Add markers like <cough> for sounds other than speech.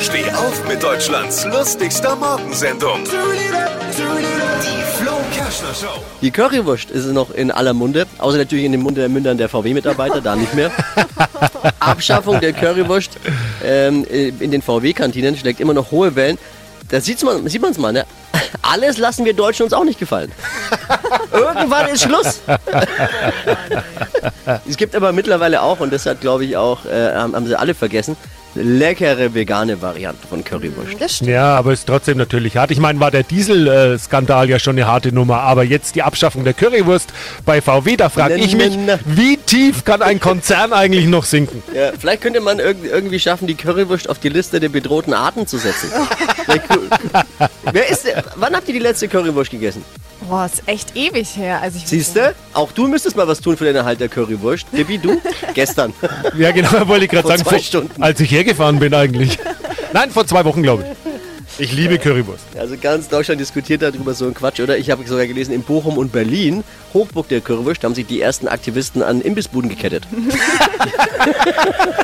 Steh auf mit Deutschlands lustigster Morgensendung. Die Flo Kerschner Show. Die Currywurst ist noch in aller Munde, außer natürlich in den Munde der Mündern der VW-Mitarbeiter, da nicht mehr. <laughs> Abschaffung der Currywurst ähm, in den VW-Kantinen schlägt immer noch hohe Wellen. Da sieht's man, sieht man es mal, ne? Alles lassen wir Deutschen uns auch nicht gefallen. Irgendwann ist Schluss. <laughs> es gibt aber mittlerweile auch, und das hat glaube ich auch, äh, haben, haben sie alle vergessen, leckere vegane Variante von Currywurst. Das stimmt. Ja, aber ist trotzdem natürlich hart. Ich meine, war der Dieselskandal ja schon eine harte Nummer, aber jetzt die Abschaffung der Currywurst bei VW, da frage ich mich, wie tief kann ein Konzern eigentlich noch sinken? Ja, vielleicht könnte man irg irgendwie schaffen, die Currywurst auf die Liste der bedrohten Arten zu setzen. <laughs> Cool. Wer ist wann habt ihr die letzte Currywurst gegessen? Boah, ist echt ewig her. Also ich Siehst du? Auch du müsstest mal was tun für den Erhalt der Currywurst. Tippi, du? <laughs> Gestern. Ja, genau, wollte ich gerade sagen, zwei vor- Stunden. als ich hergefahren bin eigentlich. Nein, vor zwei Wochen, glaube ich. Ich liebe Currywurst. Also ganz Deutschland diskutiert darüber so ein Quatsch, oder? Ich habe sogar gelesen, in Bochum und Berlin, Hochburg der Currywurst, haben sich die ersten Aktivisten an Imbissbuden gekettet. <laughs>